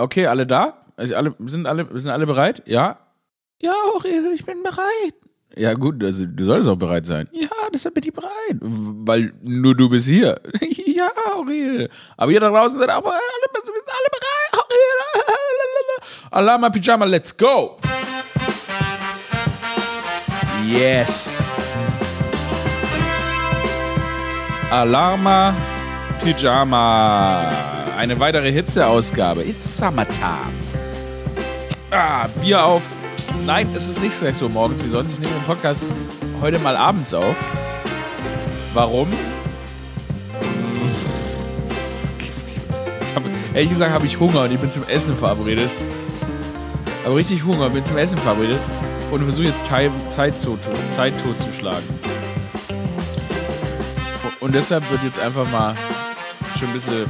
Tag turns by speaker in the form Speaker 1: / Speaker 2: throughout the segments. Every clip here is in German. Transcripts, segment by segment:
Speaker 1: Okay, alle da? Also alle, sind, alle, sind alle bereit? Ja? Ja, Aurel, ich bin bereit. Ja, gut, also du solltest auch bereit sein. Ja, deshalb bin ich bereit. Weil nur du bist hier. ja, Aurel. Aber hier da draußen sind auch alle, sind alle bereit. Aurel. Alarma Pyjama, let's go. Yes. Alarma Pyjama. Eine weitere Hitzeausgabe. It's summertime. Ah, Bier auf. Nein, es ist nicht so morgens wie sonst. Ich nehme den Podcast heute mal abends auf. Warum? Ich hab, ehrlich gesagt habe ich Hunger und ich bin zum Essen verabredet. Aber richtig Hunger, bin zum Essen verabredet und versuche jetzt Zeit, Zeit, Zeit totzuschlagen. Und deshalb wird jetzt einfach mal schon ein bisschen,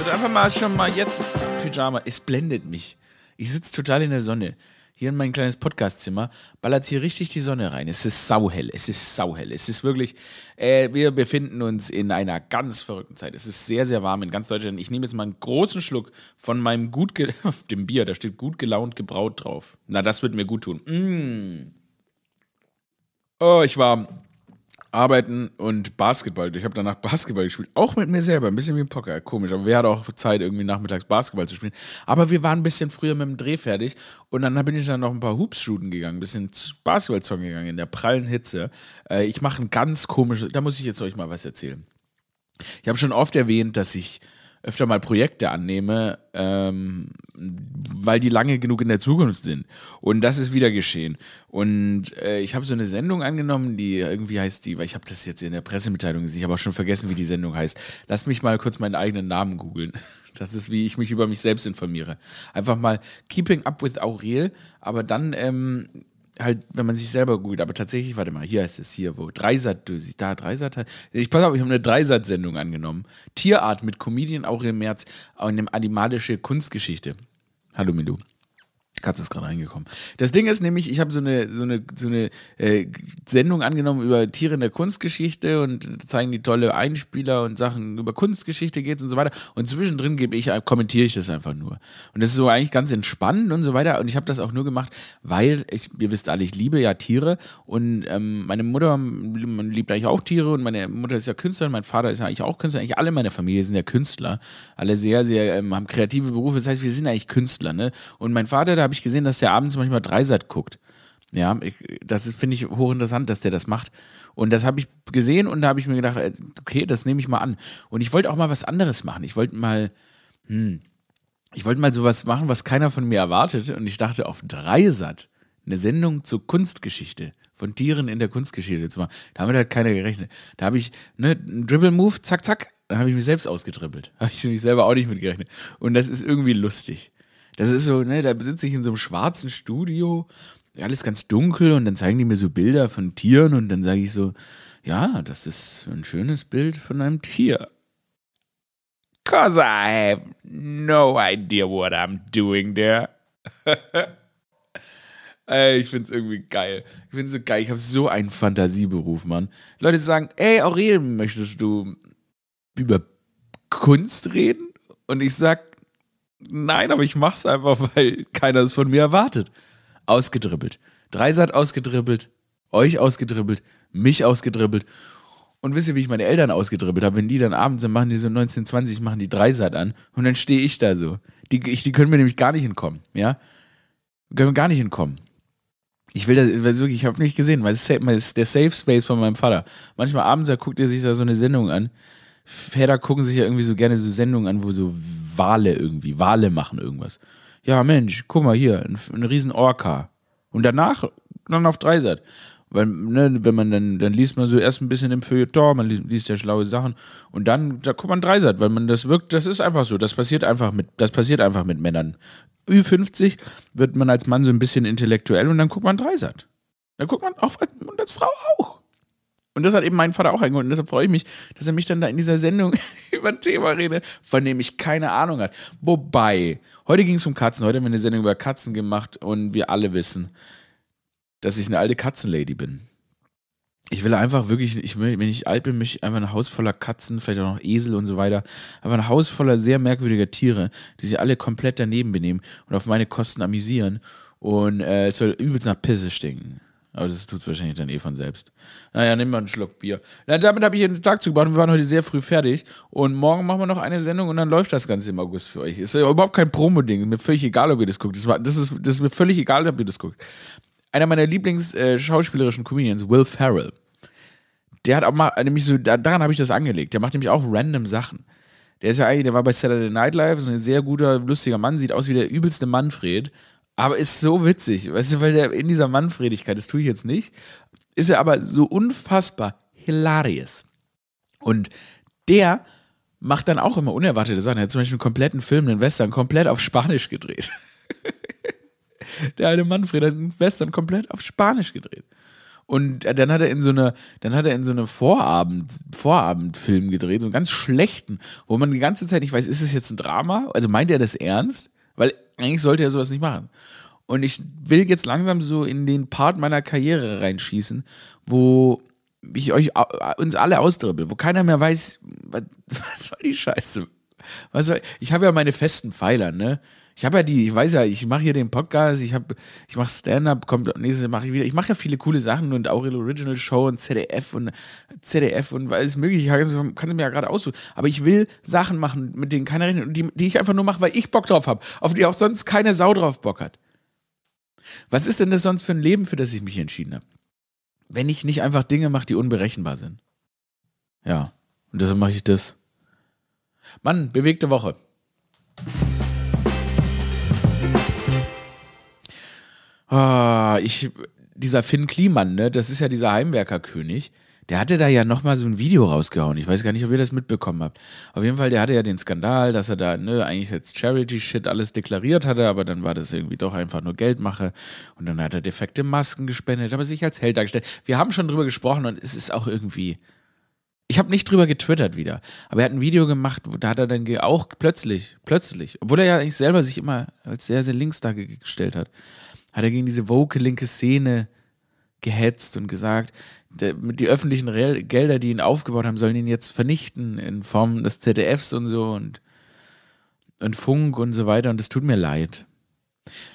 Speaker 1: wird einfach mal schon mal jetzt Pyjama. Es blendet mich. Ich sitze total in der Sonne. Hier in mein kleines Podcastzimmer ballert hier richtig die Sonne rein. Es ist sauhell. Es ist sauhell. Es ist wirklich, äh, wir befinden uns in einer ganz verrückten Zeit. Es ist sehr, sehr warm in ganz Deutschland. Ich nehme jetzt mal einen großen Schluck von meinem gut, auf dem Bier. Da steht gut gelaunt gebraut drauf. Na, das wird mir gut tun. Mmh. Oh, ich war Arbeiten und Basketball. Ich habe danach Basketball gespielt. Auch mit mir selber. Ein bisschen wie ein Poker. Komisch. Aber wer hat auch Zeit, irgendwie nachmittags Basketball zu spielen? Aber wir waren ein bisschen früher mit dem Dreh fertig. Und dann bin ich dann noch ein paar Hoops shooten gegangen. Ein bisschen Basketball zocken gegangen in der prallen Hitze. Äh, ich mache ein ganz komisches. Da muss ich jetzt euch mal was erzählen. Ich habe schon oft erwähnt, dass ich öfter mal Projekte annehme, ähm, weil die lange genug in der Zukunft sind. Und das ist wieder geschehen. Und äh, ich habe so eine Sendung angenommen, die irgendwie heißt die, weil ich habe das jetzt in der Pressemitteilung gesehen, ich habe auch schon vergessen, wie die Sendung heißt. Lass mich mal kurz meinen eigenen Namen googeln. Das ist, wie ich mich über mich selbst informiere. Einfach mal Keeping Up with Aurel, aber dann ähm, halt, wenn man sich selber googelt, aber tatsächlich, warte mal, hier heißt es hier, wo Dreisat, du siehst da Dreisat, ich pass auf, ich habe eine Dreisat-Sendung angenommen. Tierart mit Comedian Aurel Merz, in dem animalische Kunstgeschichte. Hallo Milu. Katze ist gerade reingekommen. Das Ding ist nämlich, ich habe so eine, so eine, so eine äh, Sendung angenommen über Tiere in der Kunstgeschichte und zeigen die tolle Einspieler und Sachen über Kunstgeschichte geht's und so weiter. Und zwischendrin gebe ich, kommentiere ich das einfach nur. Und das ist so eigentlich ganz entspannend und so weiter. Und ich habe das auch nur gemacht, weil ich, ihr wisst alle, ich liebe ja Tiere und ähm, meine Mutter man liebt eigentlich auch Tiere und meine Mutter ist ja Künstlerin, mein Vater ist ja eigentlich auch Künstler. Eigentlich alle in meiner Familie sind ja Künstler. Alle sehr, sehr, ähm, haben kreative Berufe. Das heißt, wir sind eigentlich Künstler, ne? Und mein Vater, da habe ich gesehen, dass der abends manchmal Dreisat guckt. Ja, ich, das finde ich hochinteressant, dass der das macht. Und das habe ich gesehen und da habe ich mir gedacht, äh, okay, das nehme ich mal an. Und ich wollte auch mal was anderes machen. Ich wollte mal, hm, ich wollte mal sowas machen, was keiner von mir erwartet. Und ich dachte, auf Dreisat eine Sendung zur Kunstgeschichte von Tieren in der Kunstgeschichte zu machen. Da haben wir halt keiner gerechnet. Da habe ich, ne, einen Dribble-Move, zack, zack, da habe ich mich selbst ausgedribbelt. Habe ich mich selber auch nicht mit gerechnet. Und das ist irgendwie lustig. Das ist so, ne, da sitze ich in so einem schwarzen Studio, alles ganz dunkel und dann zeigen die mir so Bilder von Tieren und dann sage ich so, ja, das ist ein schönes Bild von einem Tier. Cause I have no idea what I'm doing there. ich find's irgendwie geil. Ich find's so geil. Ich habe so einen Fantasieberuf, Mann. Leute sagen, ey, Aurel, möchtest du über Kunst reden? Und ich sag, Nein, aber ich mach's einfach, weil keiner es von mir erwartet. Ausgedribbelt. Dreisat ausgedribbelt, euch ausgedribbelt, mich ausgedribbelt. Und wisst ihr, wie ich meine Eltern ausgedribbelt habe? Wenn die dann abends sind, machen die so 1920, machen die Dreisat an und dann stehe ich da so. Die, ich, die können mir nämlich gar nicht hinkommen, ja? Können mir gar nicht hinkommen. Ich will das, wirklich, ich habe nicht gesehen, weil es ist der Safe Space von meinem Vater. Manchmal abends, da guckt er sich da so eine Sendung an. Väter gucken sich ja irgendwie so gerne so Sendungen an, wo so Wale irgendwie, Wale machen irgendwas. Ja, Mensch, guck mal hier, ein, ein riesen Orca. Und danach dann auf Dreisat. Weil, ne, wenn man dann, dann liest man so erst ein bisschen im Feuilleton, man liest, liest ja schlaue Sachen und dann, da guckt man Dreisat, weil man das wirkt, das ist einfach so, das passiert einfach mit, das passiert einfach mit Männern. Ü50 wird man als Mann so ein bisschen intellektuell und dann guckt man Dreisat. Dann guckt man auch, und als Frau auch. Und das hat eben mein Vater auch eingeholt. Und deshalb freue ich mich, dass er mich dann da in dieser Sendung über ein Thema redet, von dem ich keine Ahnung hat. Wobei, heute ging es um Katzen. Heute haben wir eine Sendung über Katzen gemacht und wir alle wissen, dass ich eine alte Katzenlady bin. ich will einfach wirklich, ich wenn ich alt bin, möchte ich einfach ein Haus voller Katzen, vielleicht auch noch Esel und so weiter. Einfach ein Haus voller sehr merkwürdiger Tiere, die sich alle komplett daneben benehmen und auf meine Kosten amüsieren. Und äh, es soll übelst nach Pisse stinken. Aber das tut es wahrscheinlich dann eh von selbst. Naja, nimm mal einen Schluck Bier. Na, damit habe ich den Tag zugebracht und wir waren heute sehr früh fertig. Und morgen machen wir noch eine Sendung und dann läuft das Ganze im August für euch. Ist ja überhaupt kein Promo-Ding. Mir völlig egal, ob ihr das guckt. Das, war, das, ist, das ist mir völlig egal, ob ihr das guckt. Einer meiner Lieblings-schauspielerischen äh, Comedians, Will Ferrell, der hat auch mal, nämlich so, daran habe ich das angelegt. Der macht nämlich auch random Sachen. Der ist ja eigentlich, der war bei Saturday Night Live, so ein sehr guter, lustiger Mann, sieht aus wie der übelste Manfred, aber ist so witzig, weißt du, weil der in dieser Manfredigkeit, das tue ich jetzt nicht, ist er aber so unfassbar hilarious. Und der macht dann auch immer unerwartete Sachen. Er hat zum Beispiel einen kompletten Film, einen Western, komplett auf Spanisch gedreht. der alte Manfred hat einen Western komplett auf Spanisch gedreht. Und dann hat er in so eine, dann hat er in so eine Vorabend, Vorabendfilm gedreht, so einen ganz schlechten, wo man die ganze Zeit nicht weiß, ist es jetzt ein Drama? Also meint er das ernst? Eigentlich sollte er sowas nicht machen. Und ich will jetzt langsam so in den Part meiner Karriere reinschießen, wo ich euch uns alle ausdribbel, wo keiner mehr weiß, was, was soll die Scheiße? Was soll, ich habe ja meine festen Pfeiler, ne? Ich habe ja die, ich weiß ja, ich mache hier den Podcast, ich habe, ich mache Stand-up, kommt nächstes mache ich wieder. Ich mache ja viele coole Sachen und Aurel Original Show und ZDF und ZDF und alles mögliche. Ich kann, sie mir ja gerade aussuchen. Aber ich will Sachen machen, mit denen keiner rechnet und die, die ich einfach nur mache, weil ich Bock drauf habe, auf die auch sonst keine Sau drauf Bock hat. Was ist denn das sonst für ein Leben, für das ich mich entschieden habe? Wenn ich nicht einfach Dinge mache, die unberechenbar sind. Ja, und deshalb mache ich das. Mann, bewegte Woche. Ah, ich, dieser Finn Kliman, ne, das ist ja dieser Heimwerkerkönig. Der hatte da ja nochmal so ein Video rausgehauen. Ich weiß gar nicht, ob ihr das mitbekommen habt. Auf jeden Fall, der hatte ja den Skandal, dass er da, ne, eigentlich jetzt Charity-Shit alles deklariert hatte, aber dann war das irgendwie doch einfach nur Geldmache. Und dann hat er defekte Masken gespendet, aber sich als Held dargestellt. Wir haben schon drüber gesprochen und es ist auch irgendwie. Ich habe nicht drüber getwittert wieder, aber er hat ein Video gemacht, da hat er dann auch plötzlich, plötzlich, obwohl er ja eigentlich selber sich immer als sehr, sehr links dargestellt hat, hat er gegen diese woke linke Szene gehetzt und gesagt, die öffentlichen Gelder, die ihn aufgebaut haben, sollen ihn jetzt vernichten in Form des ZDFs und so und, und Funk und so weiter. Und es tut mir leid.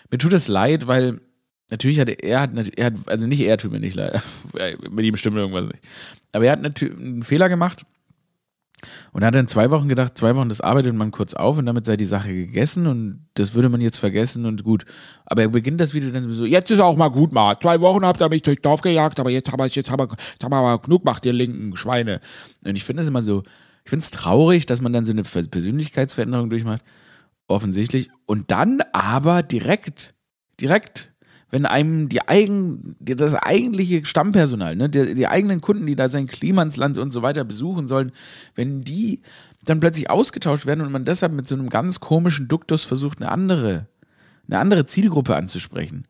Speaker 1: Mir tut es leid, weil natürlich hat er, hat, er hat, also nicht er tut mir nicht leid, mit ihm stimmt irgendwas nicht. Aber er hat natürlich einen Fehler gemacht und er hat dann zwei Wochen gedacht, zwei Wochen, das arbeitet man kurz auf und damit sei die Sache gegessen und das würde man jetzt vergessen und gut. Aber er beginnt das Video dann so, jetzt ist auch mal gut, mal. Zwei Wochen habt ihr mich durch Dorf gejagt, aber jetzt haben wir, jetzt haben wir, jetzt haben wir genug gemacht, ihr linken Schweine. Und ich finde es immer so, ich finde es traurig, dass man dann so eine Persönlichkeitsveränderung durchmacht, offensichtlich. Und dann aber direkt, direkt wenn einem die eigen, das eigentliche Stammpersonal, ne, die, die eigenen Kunden, die da sein Klimansland und so weiter besuchen sollen, wenn die dann plötzlich ausgetauscht werden und man deshalb mit so einem ganz komischen Duktus versucht, eine andere, eine andere Zielgruppe anzusprechen.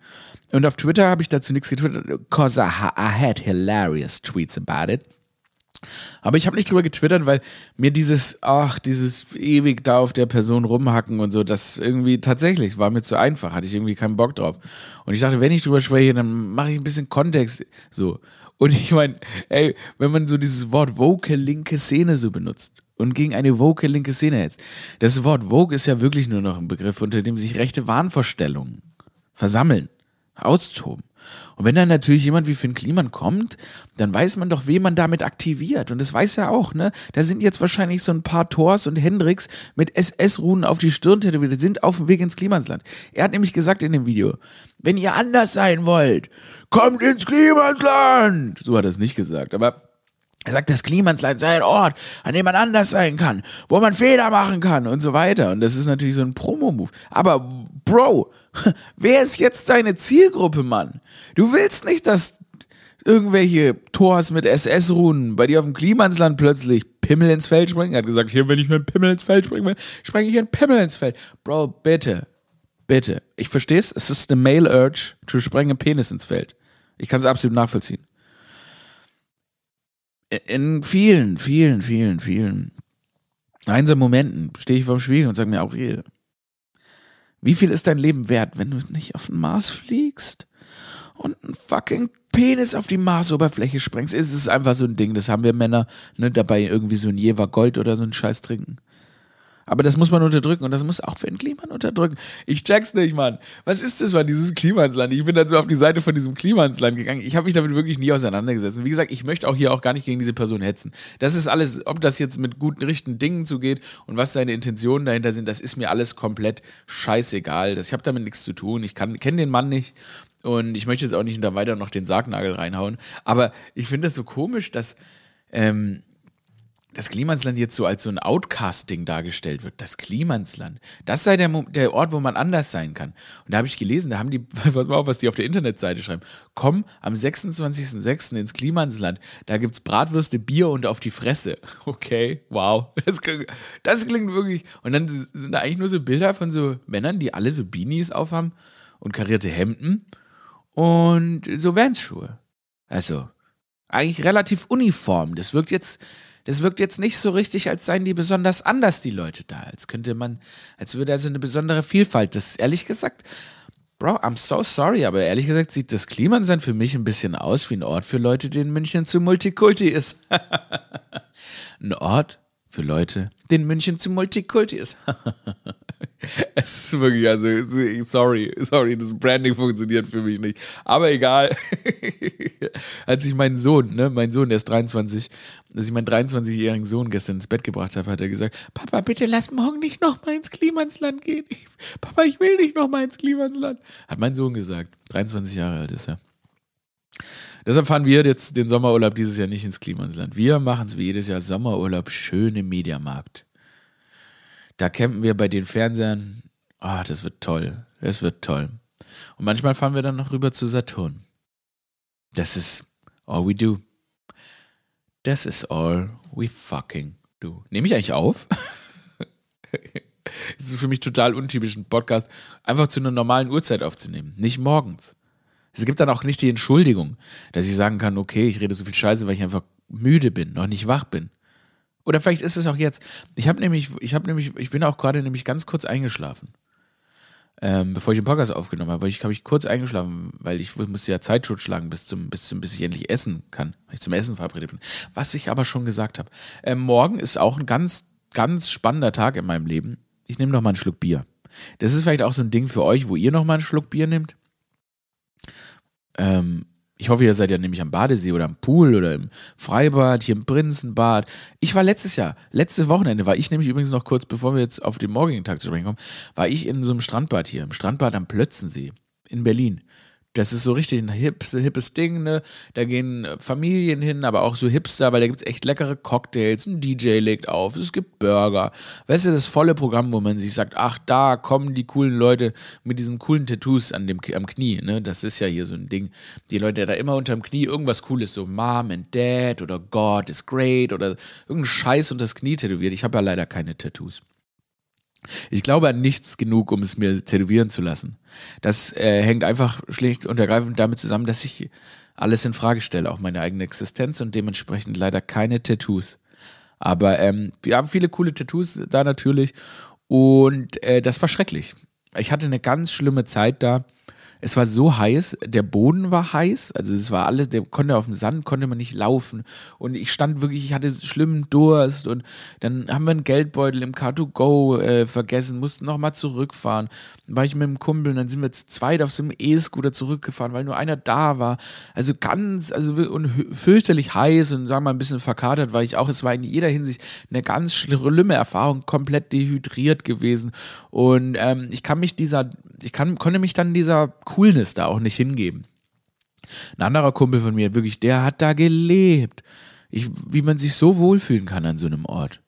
Speaker 1: Und auf Twitter habe ich dazu nichts getwittert, cause I, I had hilarious tweets about it. Aber ich habe nicht drüber getwittert, weil mir dieses, ach, dieses ewig da auf der Person rumhacken und so, das irgendwie tatsächlich war mir zu einfach, hatte ich irgendwie keinen Bock drauf. Und ich dachte, wenn ich drüber spreche, dann mache ich ein bisschen Kontext. So. Und ich meine, ey, wenn man so dieses Wort woke linke Szene so benutzt und gegen eine woke linke Szene hetzt, das Wort Vogue ist ja wirklich nur noch ein Begriff, unter dem sich rechte Wahnvorstellungen versammeln, austoben. Und wenn dann natürlich jemand wie Finn Kliman kommt, dann weiß man doch, wen man damit aktiviert. Und das weiß er auch, ne? Da sind jetzt wahrscheinlich so ein paar Thors und Hendricks mit SS-Runen auf die Stirn tätowiert, sind auf dem Weg ins Klimansland. Er hat nämlich gesagt in dem Video, wenn ihr anders sein wollt, kommt ins Klimansland. So hat er es nicht gesagt, aber er sagt, das Klimansland sei ein Ort, an dem man anders sein kann, wo man Fehler machen kann und so weiter. Und das ist natürlich so ein Promo-Move. Aber Bro, wer ist jetzt deine Zielgruppe, Mann? Du willst nicht, dass irgendwelche Tors mit SS-Runen bei dir auf dem Klimansland plötzlich Pimmel ins Feld springen. Er hat gesagt, hier, wenn ich einen Pimmel ins Feld springen will, springe ich einen Pimmel ins Feld. Bro, bitte, bitte. Ich verstehe es, es ist eine Male Urge, zu sprengen Penis ins Feld. Ich kann es absolut nachvollziehen. In vielen, vielen, vielen, vielen einsamen Momenten stehe ich vor dem Spiegel und sage mir, Aurel, wie viel ist dein Leben wert, wenn du nicht auf den Mars fliegst und einen fucking Penis auf die Marsoberfläche sprengst, ist es einfach so ein Ding. Das haben wir Männer, ne, dabei irgendwie so ein Jever Gold oder so ein Scheiß trinken. Aber das muss man unterdrücken und das muss auch Finn Kliman unterdrücken. Ich check's nicht, Mann. Was ist das, Mann, dieses Klimansland? Ich bin dann so auf die Seite von diesem Klimansland gegangen. Ich habe mich damit wirklich nie auseinandergesetzt. Und wie gesagt, ich möchte auch hier auch gar nicht gegen diese Person hetzen. Das ist alles, ob das jetzt mit guten, richtigen Dingen zugeht und was seine Intentionen dahinter sind, das ist mir alles komplett scheißegal. ich habe damit nichts zu tun. Ich kenne den Mann nicht und ich möchte jetzt auch nicht da weiter noch den Sargnagel reinhauen. Aber ich finde das so komisch, dass ähm, das Klimansland jetzt so als so ein Outcasting dargestellt wird. Das Klimansland. Das sei der, der Ort, wo man anders sein kann. Und da habe ich gelesen, da haben die, pass mal auf, was die auf der Internetseite schreiben. Komm am 26.06. ins Klimansland. Da gibt es Bratwürste, Bier und auf die Fresse. Okay, wow. Das, das klingt wirklich. Und dann sind da eigentlich nur so Bilder von so Männern, die alle so Beanies aufhaben und karierte Hemden und so Vans-Schuhe. Also, eigentlich relativ uniform. Das wirkt jetzt das wirkt jetzt nicht so richtig, als seien die besonders anders, die Leute da. Als könnte man, als würde also eine besondere Vielfalt. Das ist ehrlich gesagt, Bro, I'm so sorry, aber ehrlich gesagt sieht das Klimansland für mich ein bisschen aus wie ein Ort für Leute, die in München zu Multikulti ist. ein Ort für Leute, den München zu Multikulti ist. es ist wirklich, also, sorry, sorry, das Branding funktioniert für mich nicht. Aber egal. als ich meinen Sohn, ne, mein Sohn, der ist 23, als ich meinen 23-jährigen Sohn gestern ins Bett gebracht habe, hat er gesagt, Papa, bitte lass morgen nicht nochmal ins Klimansland gehen. Ich, Papa, ich will nicht nochmal ins Klimansland. Hat mein Sohn gesagt. 23 Jahre alt ist er. Deshalb fahren wir jetzt den Sommerurlaub dieses Jahr nicht ins Klimansland. Wir machen es wie jedes Jahr Sommerurlaub schön im Mediamarkt. Da campen wir bei den Fernsehern. Ah, oh, das wird toll. Das wird toll. Und manchmal fahren wir dann noch rüber zu Saturn. Das ist all we do. Das ist all we fucking do. Nehme ich eigentlich auf? Es ist für mich total untypisch, einen Podcast einfach zu einer normalen Uhrzeit aufzunehmen. Nicht morgens. Es gibt dann auch nicht die Entschuldigung, dass ich sagen kann, okay, ich rede so viel Scheiße, weil ich einfach müde bin, noch nicht wach bin. Oder vielleicht ist es auch jetzt. Ich habe nämlich, ich habe nämlich, ich bin auch gerade nämlich ganz kurz eingeschlafen. Ähm, bevor ich den Podcast aufgenommen habe, weil ich habe ich kurz eingeschlafen, weil ich musste ja Zeit schlagen bis zum, bis zum, bis ich endlich essen kann, weil ich zum Essen verabredet bin. Was ich aber schon gesagt habe. Ähm, morgen ist auch ein ganz, ganz spannender Tag in meinem Leben. Ich nehme noch mal einen Schluck Bier. Das ist vielleicht auch so ein Ding für euch, wo ihr noch mal einen Schluck Bier nehmt. Ähm, ich hoffe, ihr seid ja nämlich am Badesee oder am Pool oder im Freibad, hier im Prinzenbad. Ich war letztes Jahr, letzte Wochenende war ich nämlich übrigens noch kurz, bevor wir jetzt auf den morgigen Tag zu sprechen kommen, war ich in so einem Strandbad hier, im Strandbad am Plötzensee in Berlin. Das ist so richtig ein hips, hippes Ding, ne? Da gehen äh, Familien hin, aber auch so Hipster, weil da gibt es echt leckere Cocktails, ein DJ legt auf, es gibt Burger. Weißt du, das volle Programm, wo man sich sagt, ach, da kommen die coolen Leute mit diesen coolen Tattoos an dem, am Knie, ne? Das ist ja hier so ein Ding. Die Leute da immer unterm Knie irgendwas Cooles, so Mom and Dad oder God is great oder irgendein Scheiß unter das Knie tätowiert. Ich habe ja leider keine Tattoos. Ich glaube an nichts genug, um es mir tätowieren zu lassen. Das äh, hängt einfach schlicht und ergreifend damit zusammen, dass ich alles in Frage stelle, auch meine eigene Existenz und dementsprechend leider keine Tattoos. Aber ähm, wir haben viele coole Tattoos da natürlich und äh, das war schrecklich. Ich hatte eine ganz schlimme Zeit da es war so heiß, der Boden war heiß, also es war alles, der konnte auf dem Sand, konnte man nicht laufen. Und ich stand wirklich, ich hatte schlimmen Durst und dann haben wir einen Geldbeutel im Car2Go äh, vergessen, mussten nochmal zurückfahren. Dann war ich mit einem Kumpel und dann sind wir zu zweit auf so einem E-Scooter zurückgefahren, weil nur einer da war. Also ganz, also und fürchterlich heiß und sagen wir mal ein bisschen verkatert war ich auch. Es war in jeder Hinsicht eine ganz schlimme Erfahrung, komplett dehydriert gewesen. Und ähm, ich kann mich dieser ich kann, konnte mich dann dieser Coolness da auch nicht hingeben. Ein anderer Kumpel von mir, wirklich, der hat da gelebt. Ich, wie man sich so wohlfühlen kann an so einem Ort.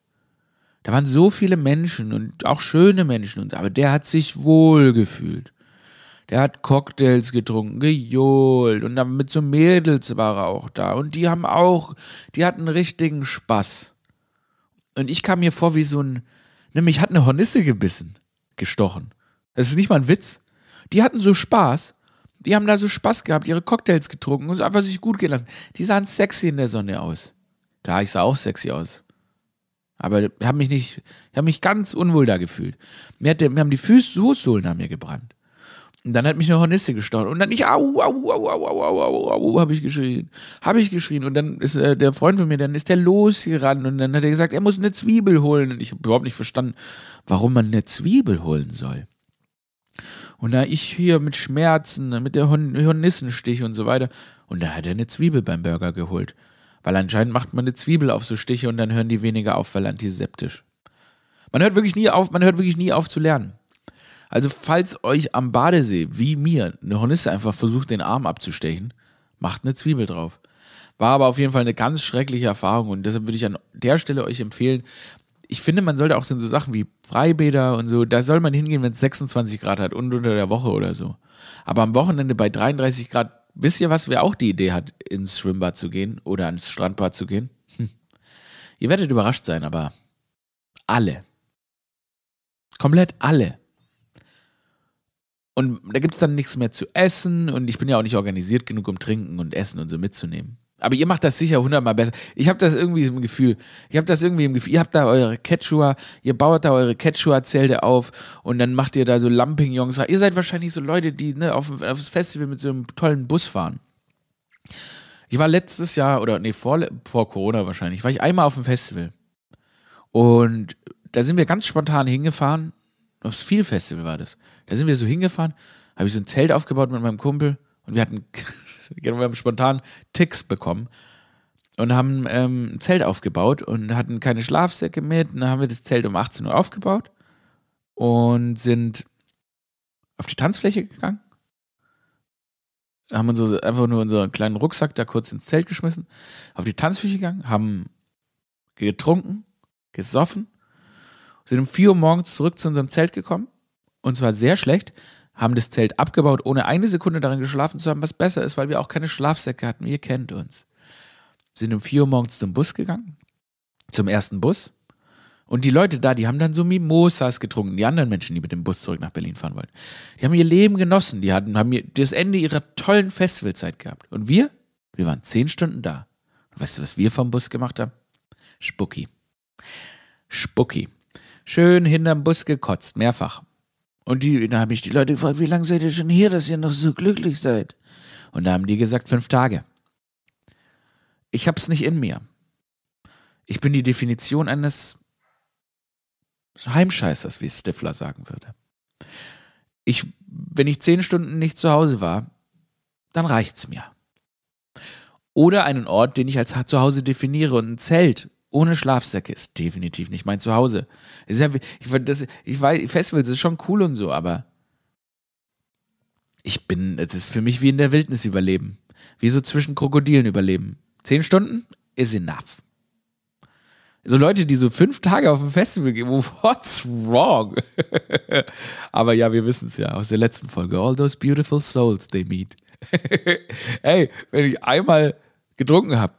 Speaker 1: Da waren so viele Menschen und auch schöne Menschen, und, aber der hat sich wohl gefühlt. Der hat Cocktails getrunken, gejohlt und dann mit so Mädels war er auch da. Und die haben auch, die hatten richtigen Spaß. Und ich kam mir vor wie so ein, nämlich hat eine Hornisse gebissen, gestochen. Das ist nicht mal ein Witz. Die hatten so Spaß. Die haben da so Spaß gehabt, ihre Cocktails getrunken und einfach sich gut gehen lassen. Die sahen sexy in der Sonne aus. Klar, ich sah auch sexy aus. Aber ich habe mich nicht, ich habe mich ganz unwohl da gefühlt. Mir, hat mir haben die Füße, Fußsohlen an mir gebrannt. Und dann hat mich eine Hornisse gestochen. Und dann ich, au, au, au, au, au, au, au, au, habe ich geschrien. Habe ich geschrien. Und dann ist äh, der Freund von mir, dann ist der losgerannt. Und dann hat er gesagt, er muss eine Zwiebel holen. Und ich habe überhaupt nicht verstanden, warum man eine Zwiebel holen soll. Und da ich hier mit Schmerzen, mit der Hornissenstich und so weiter. Und da hat er eine Zwiebel beim Burger geholt. Weil anscheinend macht man eine Zwiebel auf so Stiche und dann hören die weniger auf, weil antiseptisch. Man hört wirklich nie auf, man hört wirklich nie auf zu lernen. Also, falls euch am Badesee, wie mir, eine Hornisse einfach versucht, den Arm abzustechen, macht eine Zwiebel drauf. War aber auf jeden Fall eine ganz schreckliche Erfahrung und deshalb würde ich an der Stelle euch empfehlen, ich finde, man sollte auch so, Sachen wie Freibäder und so, da soll man hingehen, wenn es 26 Grad hat und unter der Woche oder so. Aber am Wochenende bei 33 Grad, wisst ihr was, wer auch die Idee hat, ins Schwimmbad zu gehen oder ans Strandbad zu gehen? Hm. Ihr werdet überrascht sein, aber alle. Komplett alle. Und da gibt es dann nichts mehr zu essen und ich bin ja auch nicht organisiert genug, um trinken und essen und so mitzunehmen. Aber ihr macht das sicher hundertmal besser. Ich habe das irgendwie im Gefühl. Ich habe das irgendwie im Gefühl. Ihr habt da eure Quechua, ihr baut da eure Quechua-Zelte auf und dann macht ihr da so Lampignons. Ihr seid wahrscheinlich so Leute, die ne, auf, auf Festival mit so einem tollen Bus fahren. Ich war letztes Jahr, oder nee, vor, vor Corona wahrscheinlich, war ich einmal auf dem Festival. Und da sind wir ganz spontan hingefahren. Aufs Feel Festival war das. Da sind wir so hingefahren, habe ich so ein Zelt aufgebaut mit meinem Kumpel und wir hatten, wir haben spontan Ticks bekommen und haben ähm, ein Zelt aufgebaut und hatten keine Schlafsäcke mit. Und dann haben wir das Zelt um 18 Uhr aufgebaut und sind auf die Tanzfläche gegangen. Haben uns einfach nur unseren kleinen Rucksack da kurz ins Zelt geschmissen, auf die Tanzfläche gegangen, haben getrunken, gesoffen, sind um 4 Uhr morgens zurück zu unserem Zelt gekommen und zwar sehr schlecht, haben das Zelt abgebaut, ohne eine Sekunde darin geschlafen zu haben, was besser ist, weil wir auch keine Schlafsäcke hatten. Ihr kennt uns. Sind um 4 Uhr morgens zum Bus gegangen, zum ersten Bus. Und die Leute da, die haben dann so Mimosas getrunken, die anderen Menschen, die mit dem Bus zurück nach Berlin fahren wollten. Die haben ihr Leben genossen, die hatten, haben das Ende ihrer tollen Festivalzeit gehabt. Und wir? Wir waren zehn Stunden da. Weißt du, was wir vom Bus gemacht haben? Spucki. Spucki. Schön hinterm Bus gekotzt, mehrfach. Und die, da habe ich die Leute gefragt, wie lange seid ihr schon hier, dass ihr noch so glücklich seid? Und da haben die gesagt, fünf Tage. Ich hab's nicht in mir. Ich bin die Definition eines Heimscheißers, wie Stifler sagen würde. Ich, wenn ich zehn Stunden nicht zu Hause war, dann reicht's mir. Oder einen Ort, den ich als Zuhause definiere und ein Zelt ohne Schlafsäcke ist definitiv nicht mein Zuhause. ich, das, ich weiß, Festivals ist schon cool und so, aber ich bin, es ist für mich wie in der Wildnis überleben. Wie so zwischen Krokodilen überleben. Zehn Stunden is enough. So Leute, die so fünf Tage auf ein Festival gehen, what's wrong? aber ja, wir wissen es ja aus der letzten Folge. All those beautiful souls they meet. Ey, wenn ich einmal getrunken habe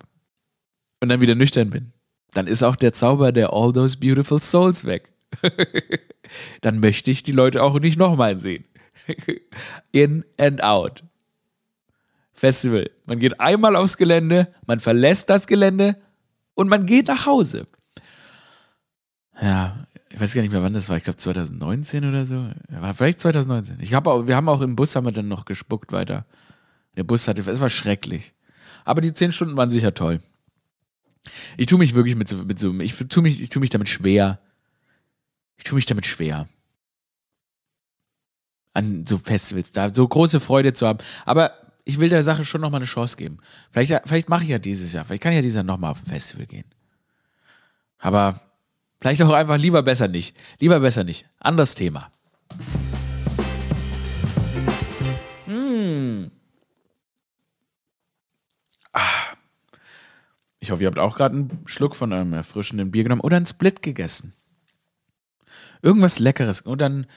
Speaker 1: und dann wieder nüchtern bin, dann ist auch der Zauber der All Those Beautiful Souls weg. dann möchte ich die Leute auch nicht nochmal sehen. In and out. Festival. Man geht einmal aufs Gelände, man verlässt das Gelände und man geht nach Hause. Ja, ich weiß gar nicht mehr, wann das war. Ich glaube 2019 oder so. War vielleicht 2019. Ich hab auch, wir haben auch im Bus haben wir dann noch gespuckt weiter. Der Bus hatte, es war schrecklich. Aber die zehn Stunden waren sicher toll. Ich tue mich wirklich mit so, mit so ich tue mich, ich tue mich damit schwer. Ich tue mich damit schwer. An so Festivals, da so große Freude zu haben. Aber ich will der Sache schon nochmal eine Chance geben. Vielleicht, vielleicht mache ich ja dieses Jahr, vielleicht kann ich ja dieses Jahr nochmal auf ein Festival gehen. Aber vielleicht auch einfach lieber besser nicht. Lieber besser nicht. Anderes Thema. Ich hoffe, ihr habt auch gerade einen Schluck von einem erfrischenden Bier genommen oder einen Split gegessen. Irgendwas Leckeres. Und dann,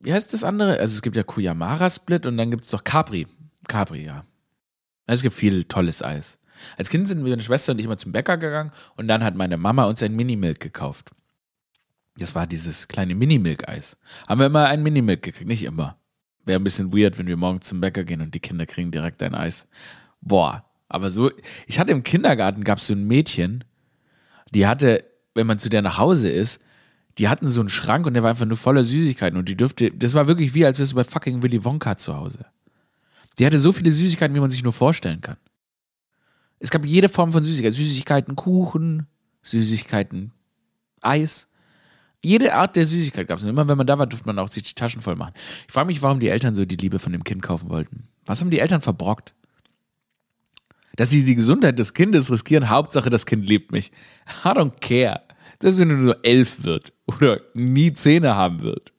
Speaker 1: wie heißt das andere? Also es gibt ja Kuyamara Split und dann gibt es doch Capri. Capri, ja. Es gibt viel tolles Eis. Als Kind sind meine Schwester und ich immer zum Bäcker gegangen und dann hat meine Mama uns ein Minimilk gekauft. Das war dieses kleine Minimilk-Eis. Haben wir immer ein Minimilk gekriegt, nicht immer. Wäre ein bisschen weird, wenn wir morgen zum Bäcker gehen und die Kinder kriegen direkt ein Eis. Boah, aber so, ich hatte im Kindergarten, gab es so ein Mädchen, die hatte, wenn man zu der nach Hause ist, Die hatten so einen Schrank und der war einfach nur voller Süßigkeiten und die dürfte, das war wirklich wie, als wärst du bei fucking Willy Wonka zu Hause. Die hatte so viele Süßigkeiten, wie man sich nur vorstellen kann. Es gab jede Form von Süßigkeiten. Süßigkeiten Kuchen, Süßigkeiten Eis. Jede Art der Süßigkeit gab es. Und immer wenn man da war, durfte man auch sich die Taschen voll machen. Ich frage mich, warum die Eltern so die Liebe von dem Kind kaufen wollten. Was haben die Eltern verbrockt? Dass sie die Gesundheit des Kindes riskieren, Hauptsache das Kind liebt mich. I don't care. Dass sie nur elf wird oder nie Zähne haben wird.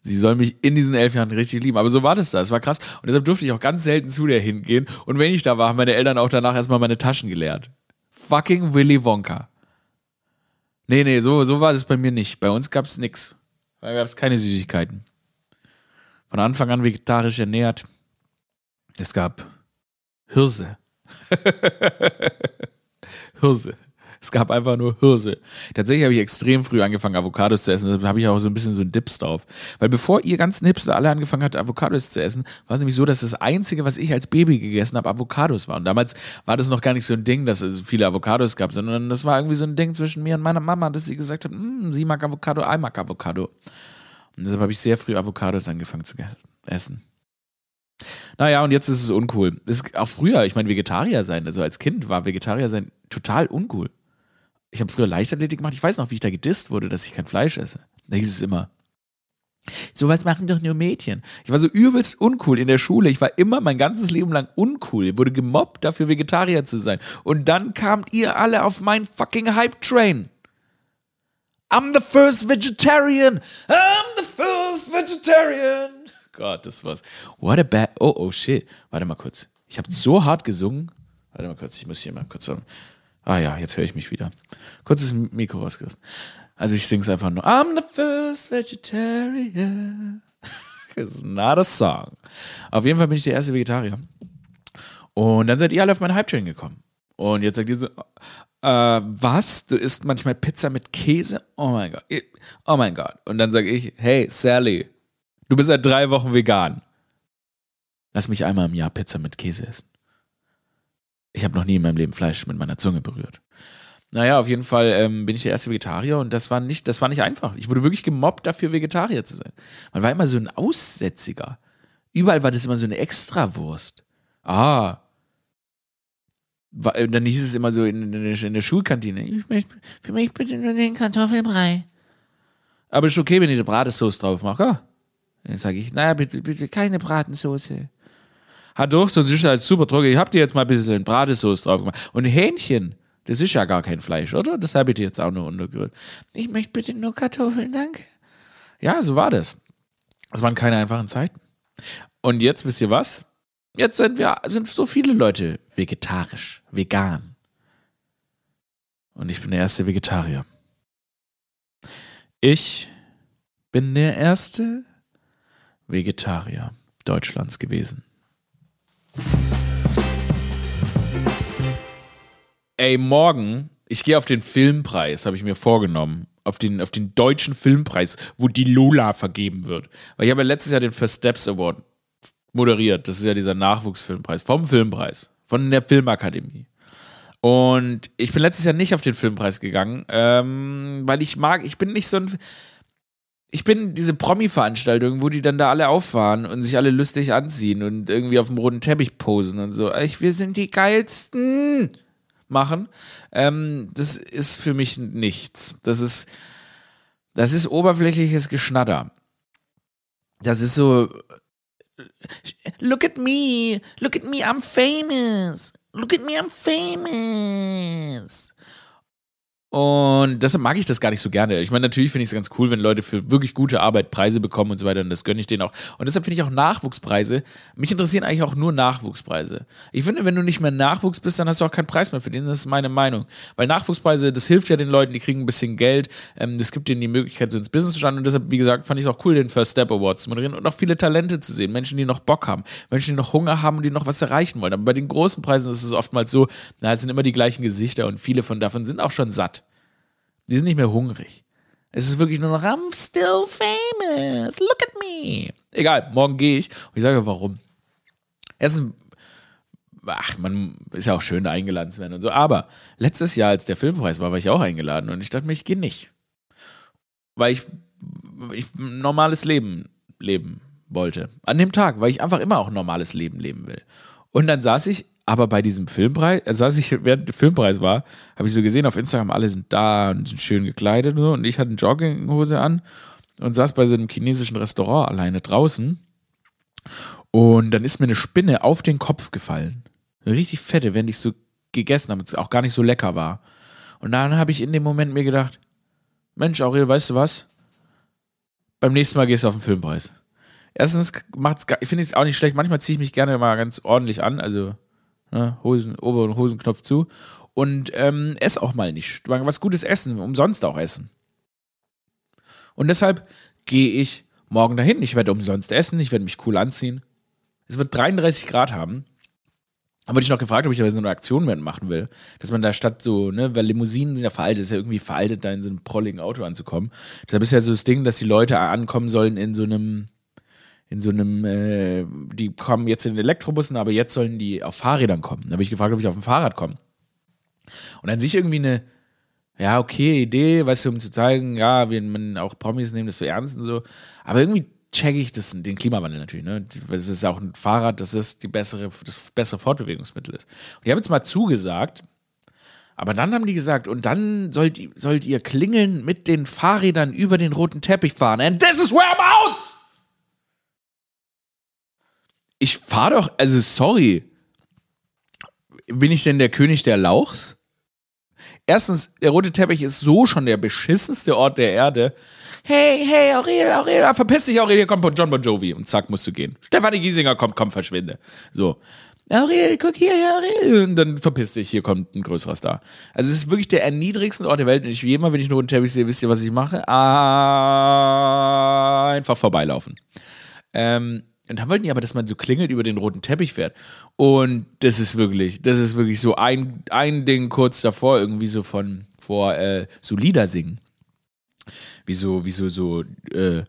Speaker 1: Sie soll mich in diesen elf Jahren richtig lieben. Aber so war das da. Es war krass. Und deshalb durfte ich auch ganz selten zu der hingehen. Und wenn ich da war, haben meine Eltern auch danach erstmal meine Taschen geleert. Fucking Willy Wonka. Nee, nee, so, so war das bei mir nicht. Bei uns gab es nichts. Da gab es keine Süßigkeiten. Von Anfang an vegetarisch ernährt. Es gab Hirse. Hirse. Es gab einfach nur Hirse. Tatsächlich habe ich extrem früh angefangen, Avocados zu essen. Da habe ich auch so ein bisschen so einen Dips drauf. Weil bevor ihr ganzen Hipster alle angefangen habt, Avocados zu essen, war es nämlich so, dass das Einzige, was ich als Baby gegessen habe, Avocados waren. Und damals war das noch gar nicht so ein Ding, dass es viele Avocados gab, sondern das war irgendwie so ein Ding zwischen mir und meiner Mama, dass sie gesagt hat, mm, sie mag Avocado, ich mag Avocado. Und deshalb habe ich sehr früh Avocados angefangen zu essen. Naja, und jetzt ist es uncool. ist auch früher, ich meine, Vegetarier sein, also als Kind war Vegetarier sein total uncool. Ich habe früher Leichtathletik gemacht. Ich weiß noch, wie ich da gedisst wurde, dass ich kein Fleisch esse. Da hieß es immer, Sowas machen doch nur Mädchen. Ich war so übelst uncool in der Schule. Ich war immer mein ganzes Leben lang uncool. Ich wurde gemobbt, dafür Vegetarier zu sein. Und dann kamt ihr alle auf mein fucking Hype-Train. I'm the first vegetarian. I'm the first vegetarian. Gott, das war's. What a bad. Oh, oh, shit. Warte mal kurz. Ich habe so hart gesungen. Warte mal kurz, ich muss hier mal kurz sagen. Ah ja, jetzt höre ich mich wieder. Kurzes Mikro rausgerissen. Also ich singe es einfach nur. I'm the first vegetarian. It's not a song. Auf jeden Fall bin ich der erste Vegetarier. Und dann seid ihr alle auf meinen Hype-Train gekommen. Und jetzt sagt ihr so, äh, was? Du isst manchmal Pizza mit Käse? Oh mein Gott. Oh mein Gott. Und dann sage ich, hey, Sally, du bist seit drei Wochen vegan. Lass mich einmal im Jahr Pizza mit Käse essen. Ich habe noch nie in meinem Leben Fleisch mit meiner Zunge berührt. Naja, auf jeden Fall ähm, bin ich der erste Vegetarier und das war nicht, das war nicht einfach. Ich wurde wirklich gemobbt dafür, Vegetarier zu sein. Man war immer so ein Aussätziger. Überall war das immer so eine Extrawurst. Ah. Dann hieß es immer so in, in, in der Schulkantine, ich möchte, für mich bitte nur den Kartoffelbrei. Aber ist okay, wenn ich eine Bratensauce drauf mache. Ja? Dann sage ich, naja, bitte, bitte keine Bratensoße hat doch, sonst ist halt super trocken. Ich hab dir jetzt mal ein bisschen Bratesauce drauf gemacht. Und Hähnchen, das ist ja gar kein Fleisch, oder? Das habe ich dir jetzt auch nur untergerührt. Ich möchte bitte nur Kartoffeln, danke. Ja, so war das. Das waren keine einfachen Zeiten. Und jetzt wisst ihr was? Jetzt sind wir, sind so viele Leute vegetarisch, vegan. Und ich bin der erste Vegetarier. Ich bin der erste Vegetarier Deutschlands gewesen. Ey, morgen, ich gehe auf den Filmpreis, habe ich mir vorgenommen. Auf den, auf den deutschen Filmpreis, wo die Lola vergeben wird. Weil ich habe ja letztes Jahr den First Steps Award moderiert. Das ist ja dieser Nachwuchsfilmpreis vom Filmpreis, von der Filmakademie. Und ich bin letztes Jahr nicht auf den Filmpreis gegangen, ähm, weil ich mag, ich bin nicht so ein ich bin diese Promi-Veranstaltung, wo die dann da alle auffahren und sich alle lustig anziehen und irgendwie auf dem roten Teppich posen und so. Ich, wir sind die geilsten machen. Ähm, das ist für mich nichts. Das ist, das ist oberflächliches Geschnatter. Das ist so. Look at me, look at me, I'm famous. Look at me, I'm famous. Und deshalb mag ich das gar nicht so gerne. Ich meine, natürlich finde ich es ganz cool, wenn Leute für wirklich gute Arbeit Preise bekommen und so weiter. Und das gönne ich denen auch. Und deshalb finde ich auch Nachwuchspreise. Mich interessieren eigentlich auch nur Nachwuchspreise. Ich finde, wenn du nicht mehr Nachwuchs bist, dann hast du auch keinen Preis mehr für den. Das ist meine Meinung. Weil Nachwuchspreise, das hilft ja den Leuten, die kriegen ein bisschen Geld. Ähm, das gibt denen die Möglichkeit, so ins Business zu starten. Und deshalb, wie gesagt, fand ich es auch cool, den First Step Awards zu moderieren und auch viele Talente zu sehen. Menschen, die noch Bock haben. Menschen, die noch Hunger haben und die noch was erreichen wollen. Aber bei den großen Preisen ist es oftmals so, na, es sind immer die gleichen Gesichter und viele von davon sind auch schon satt. Die sind nicht mehr hungrig. Es ist wirklich nur noch, I'm still famous. Look at me. Egal, morgen gehe ich und ich sage, warum. Erstens, ach, man ist ja auch schön, eingeladen zu werden und so. Aber letztes Jahr, als der Filmpreis war, war ich auch eingeladen und ich dachte mir, ich gehe nicht. weil ich, ich normales Leben leben wollte. An dem Tag, weil ich einfach immer auch normales Leben leben will. Und dann saß ich aber bei diesem Filmpreis, also saß ich, während der Filmpreis war, habe ich so gesehen auf Instagram, alle sind da und sind schön gekleidet und, so, und ich hatte eine Jogginghose an und saß bei so einem chinesischen Restaurant alleine draußen. Und dann ist mir eine Spinne auf den Kopf gefallen. Eine richtig fette, während ich so gegessen habe, auch gar nicht so lecker war. Und dann habe ich in dem Moment mir gedacht, Mensch, Aurel, weißt du was? Beim nächsten Mal gehst du auf den Filmpreis. Erstens macht's, finde ich es auch nicht schlecht. Manchmal ziehe ich mich gerne mal ganz ordentlich an, also ne, Hosen, Ober- und Hosenknopf zu. Und ähm, ess auch mal nicht. Was Gutes essen, umsonst auch essen. Und deshalb gehe ich morgen dahin. Ich werde umsonst essen, ich werde mich cool anziehen. Es wird 33 Grad haben. Da wurde ich noch gefragt, ob ich da so eine Aktion mitmachen will. Dass man da statt so, ne, weil Limousinen sind ja veraltet, ist ja irgendwie veraltet, da in so einem prolligen Auto anzukommen. Deshalb ist ja so das Ding, dass die Leute ankommen sollen in so einem, in so einem, äh, die kommen jetzt in den Elektrobussen, aber jetzt sollen die auf Fahrrädern kommen. Da habe ich gefragt, ob ich auf dem Fahrrad komme. Und an sich irgendwie eine, ja, okay, Idee, weißt du, um zu zeigen, ja, wir man auch Promis nehmen das so ernst und so. Aber irgendwie checke ich das, den Klimawandel natürlich, ne? Das ist auch ein Fahrrad, das ist die bessere, das bessere Fortbewegungsmittel ist. Und ich habe jetzt mal zugesagt, aber dann haben die gesagt, und dann sollt, sollt ihr klingeln mit den Fahrrädern über den roten Teppich fahren. And this is where I'm out! Ich fahre doch, also sorry. Bin ich denn der König der Lauchs? Erstens, der rote Teppich ist so schon der beschissenste Ort der Erde. Hey, hey, Aurel, Aurel, verpiss dich, Aurel, hier kommt John Bon Jovi. Und zack, musst du gehen. Stefanie Giesinger kommt, komm, verschwinde. So. Aurel, guck hier, Aurel. Und dann verpiss dich, hier kommt ein größerer Star. Also, es ist wirklich der erniedrigste Ort der Welt. Und ich, wie immer, wenn ich einen roten Teppich sehe, wisst ihr, was ich mache? Einfach vorbeilaufen. Ähm, und dann wollten die aber, dass man so klingelt über den roten Teppich fährt. Und das ist wirklich, das ist wirklich so ein, ein Ding kurz davor, irgendwie so von vor äh, so Lieder singen. Wie so, wie so, so, äh,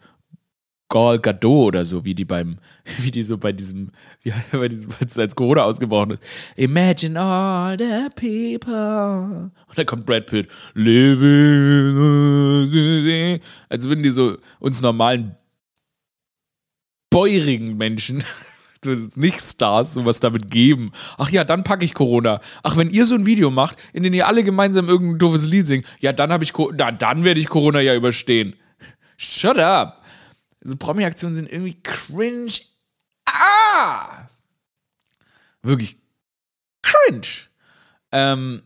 Speaker 1: Gal Gadot oder so, wie die beim, wie die so bei diesem, ja, bei diesem, als Corona ausgebrochen ist. Imagine all the people. Und dann kommt Brad Pitt. Living. Als würden die so uns normalen bäurigen Menschen, nicht Stars, sowas damit geben. Ach ja, dann packe ich Corona. Ach, wenn ihr so ein Video macht, in dem ihr alle gemeinsam irgendein doofes Lied singt, ja, dann habe ich, na, dann werde ich Corona ja überstehen. Shut up. So Promi-Aktionen sind irgendwie cringe. Ah! Wirklich cringe. Ähm,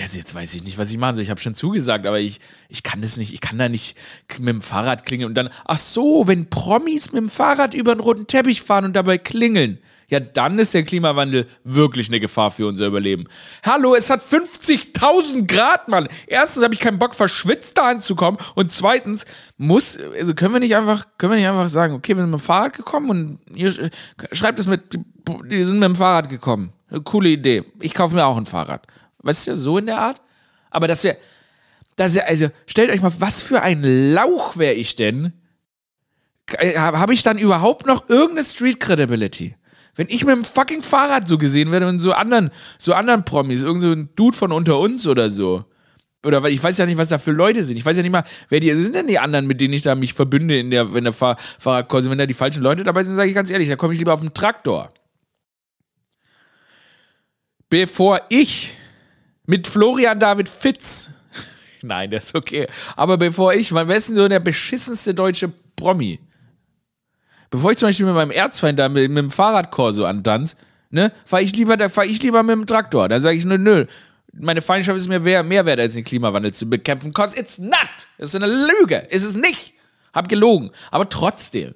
Speaker 1: also jetzt weiß ich nicht, was ich machen soll. Ich habe schon zugesagt, aber ich, ich kann das nicht. Ich kann da nicht mit dem Fahrrad klingeln und dann, ach so, wenn Promis mit dem Fahrrad über den roten Teppich fahren und dabei klingeln, ja, dann ist der Klimawandel wirklich eine Gefahr für unser Überleben. Hallo, es hat 50.000 Grad, Mann. Erstens habe ich keinen Bock, verschwitzt da anzukommen und zweitens muss, also können wir nicht einfach, können wir nicht einfach sagen, okay, wir sind mit dem Fahrrad gekommen und ihr schreibt es mit, die sind mit dem Fahrrad gekommen. Coole Idee. Ich kaufe mir auch ein Fahrrad. Weißt du, so in der Art. Aber das wäre, das wär, also stellt euch mal, was für ein Lauch wäre ich denn? Äh, Habe ich dann überhaupt noch irgendeine Street Credibility? Wenn ich mit dem fucking Fahrrad so gesehen werde und so anderen, so anderen Promis, irgend so ein Dude von unter uns oder so. Oder ich weiß ja nicht, was da für Leute sind. Ich weiß ja nicht mal, wer die sind denn die anderen, mit denen ich da mich verbünde in der, wenn der Fahr Fahrradkurse. Wenn da die falschen Leute dabei sind, sage ich ganz ehrlich, da komme ich lieber auf den Traktor. Bevor ich mit Florian David Fitz. Nein, der ist okay. Aber bevor ich, wer ist denn so der beschissenste deutsche Promi? Bevor ich zum Beispiel mit meinem Erzfeind da mit, mit dem Fahrradkorso antanz, ne, fahre ich lieber, da fahre ich lieber mit dem Traktor. Da sage ich nur, nö, meine Feindschaft ist mir mehr, mehr wert, als den Klimawandel zu bekämpfen. Cause it's not. Das ist eine Lüge. Ist es nicht. Hab gelogen. Aber trotzdem.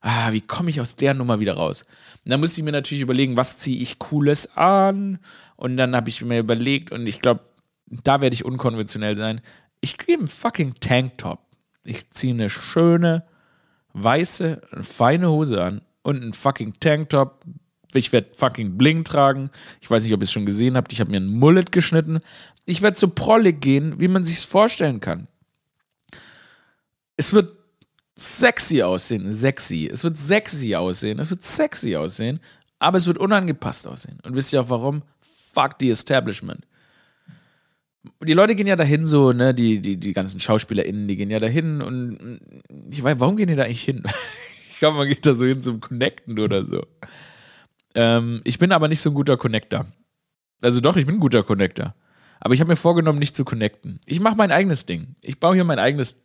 Speaker 1: Ah, wie komme ich aus der Nummer wieder raus? Und dann musste ich mir natürlich überlegen, was ziehe ich Cooles an? Und dann habe ich mir überlegt, und ich glaube, da werde ich unkonventionell sein. Ich gebe einen fucking Tanktop. Ich ziehe eine schöne, weiße, feine Hose an und einen fucking Tanktop. Ich werde fucking Bling tragen. Ich weiß nicht, ob ihr es schon gesehen habt. Ich habe mir einen Mullet geschnitten. Ich werde so prollig gehen, wie man sich es vorstellen kann. Es wird sexy aussehen. Sexy. Es wird sexy aussehen. Es wird sexy aussehen. Aber es wird unangepasst aussehen. Und wisst ihr auch warum? fuck the establishment. die Leute gehen ja dahin so, ne, die, die, die ganzen SchauspielerInnen, die gehen ja dahin und ich weiß, warum gehen die da eigentlich hin? ich glaube, man geht da so hin zum Connecten oder so. Ähm, ich bin aber nicht so ein guter Connector. Also doch, ich bin ein guter Connector. Aber ich habe mir vorgenommen, nicht zu connecten. Ich mache mein eigenes Ding. Ich baue hier mein eigenes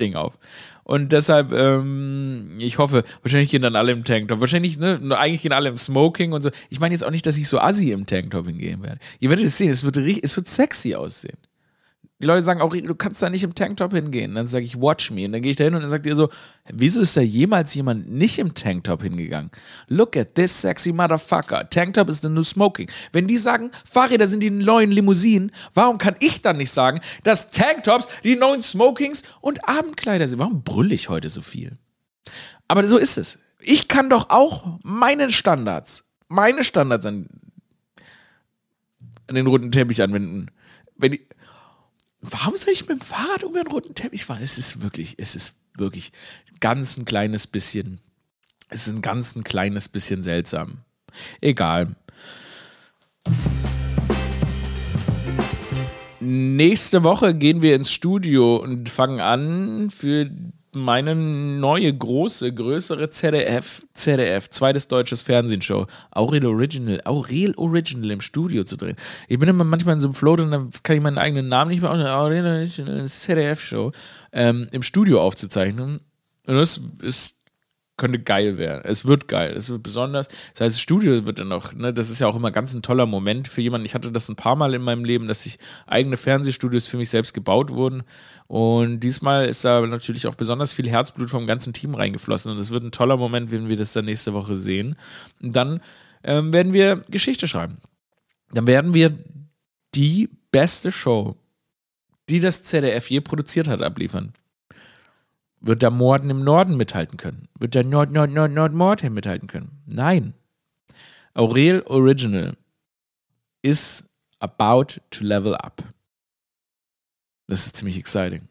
Speaker 1: Ding auf. Und deshalb, ähm, ich hoffe, wahrscheinlich gehen dann alle im Tanktop. Wahrscheinlich, ne, eigentlich gehen alle im Smoking und so. Ich meine jetzt auch nicht, dass ich so assi im Tanktop hingehen werde. Ihr werdet es sehen, es wird, es wird sexy aussehen. Die Leute sagen auch, du kannst da nicht im Tanktop hingehen. Dann sage ich, watch me. Und dann gehe ich da hin und dann sagt ihr so, wieso ist da jemals jemand nicht im Tanktop hingegangen? Look at this sexy motherfucker. Tanktop is the new smoking. Wenn die sagen, Fahrräder sind die neuen Limousinen, warum kann ich dann nicht sagen, dass Tanktops die neuen Smokings und Abendkleider sind? Warum brülle ich heute so viel? Aber so ist es. Ich kann doch auch meine Standards, meine Standards an, an den roten Teppich anwenden. Wenn die, warum soll ich mit dem Fahrrad über den roten Teppich fahren? Es ist wirklich, es ist wirklich ganz ein kleines bisschen, es ist ein ganz ein kleines bisschen seltsam. Egal. Nächste Woche gehen wir ins Studio und fangen an für meine neue große, größere ZDF, ZDF, zweites deutsches Fernsehshow, Aurel Original, Aurel Original im Studio zu drehen. Ich bin immer manchmal in so einem Float und dann kann ich meinen eigenen Namen nicht mehr aufnehmen, Aurel Original ZDF-Show ähm, im Studio aufzuzeichnen. Und das ist könnte geil werden. Es wird geil. Es wird besonders. Das heißt, das Studio wird dann noch, ne, das ist ja auch immer ganz ein toller Moment für jemanden. Ich hatte das ein paar Mal in meinem Leben, dass sich eigene Fernsehstudios für mich selbst gebaut wurden. Und diesmal ist da natürlich auch besonders viel Herzblut vom ganzen Team reingeflossen. Und es wird ein toller Moment, wenn wir das dann nächste Woche sehen. Und dann ähm, werden wir Geschichte schreiben. Dann werden wir die beste Show, die das ZDF je produziert hat, abliefern. Wird der Morden im Norden mithalten können? Wird der Nord, Nord, Nord, Nord, Mord mithalten können? Nein. Aurel Original is about to level up. Das ist ziemlich exciting.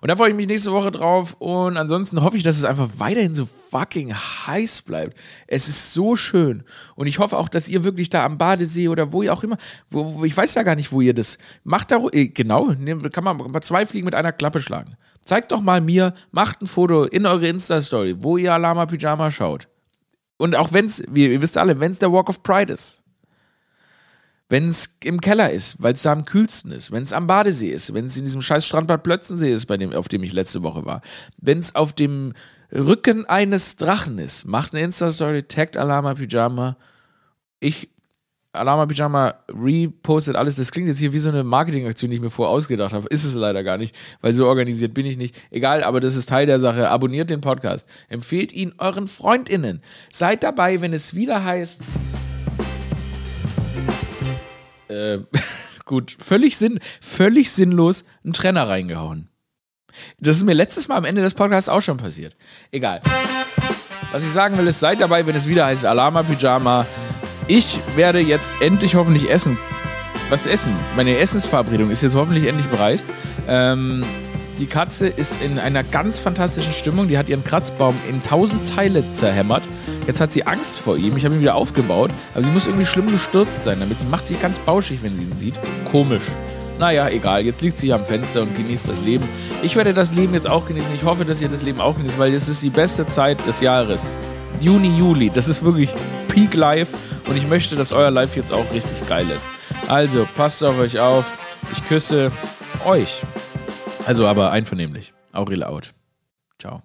Speaker 1: Und da freue ich mich nächste Woche drauf. Und ansonsten hoffe ich, dass es einfach weiterhin so fucking heiß bleibt. Es ist so schön. Und ich hoffe auch, dass ihr wirklich da am Badesee oder wo ihr auch immer, wo, wo ich weiß ja gar nicht, wo ihr das macht. Da, äh, genau, kann man zwei Fliegen mit einer Klappe schlagen. Zeigt doch mal mir, macht ein Foto in eure Insta-Story, wo ihr Alama Pyjama schaut. Und auch wenn es, ihr wisst alle, wenn es der Walk of Pride ist. Wenn es im Keller ist, weil es da am kühlsten ist. Wenn es am Badesee ist. Wenn es in diesem scheiß Strandbad Plötzensee ist, bei dem, auf dem ich letzte Woche war. Wenn es auf dem Rücken eines Drachen ist. Macht eine Insta-Story, taggt Alama Pyjama. Ich Alama Pyjama repostet alles. Das klingt jetzt hier wie so eine Marketingaktion, die ich mir vorher ausgedacht habe. Ist es leider gar nicht, weil so organisiert bin ich nicht. Egal, aber das ist Teil der Sache. Abonniert den Podcast. Empfehlt ihn euren FreundInnen. Seid dabei, wenn es wieder heißt. Äh, gut, völlig, sinn, völlig sinnlos einen Trenner reingehauen. Das ist mir letztes Mal am Ende des Podcasts auch schon passiert. Egal. Was ich sagen will, ist, seid dabei, wenn es wieder heißt Alama Pyjama. Ich werde jetzt endlich hoffentlich essen. Was essen? Meine Essensverabredung ist jetzt hoffentlich endlich bereit. Ähm, die Katze ist in einer ganz fantastischen Stimmung. Die hat ihren Kratzbaum in tausend Teile zerhämmert. Jetzt hat sie Angst vor ihm. Ich habe ihn wieder aufgebaut. Aber sie muss irgendwie schlimm gestürzt sein, damit sie macht sich ganz bauschig, wenn sie ihn sieht. Komisch. Naja, egal. Jetzt liegt sie hier am Fenster und genießt das Leben. Ich werde das Leben jetzt auch genießen. Ich hoffe, dass ihr das Leben auch genießt, weil es ist die beste Zeit des Jahres. Juni, Juli. Das ist wirklich Peak Life. Und ich möchte, dass euer Life jetzt auch richtig geil ist. Also, passt auf euch auf. Ich küsse euch. Also aber einvernehmlich. Aurel out. Ciao.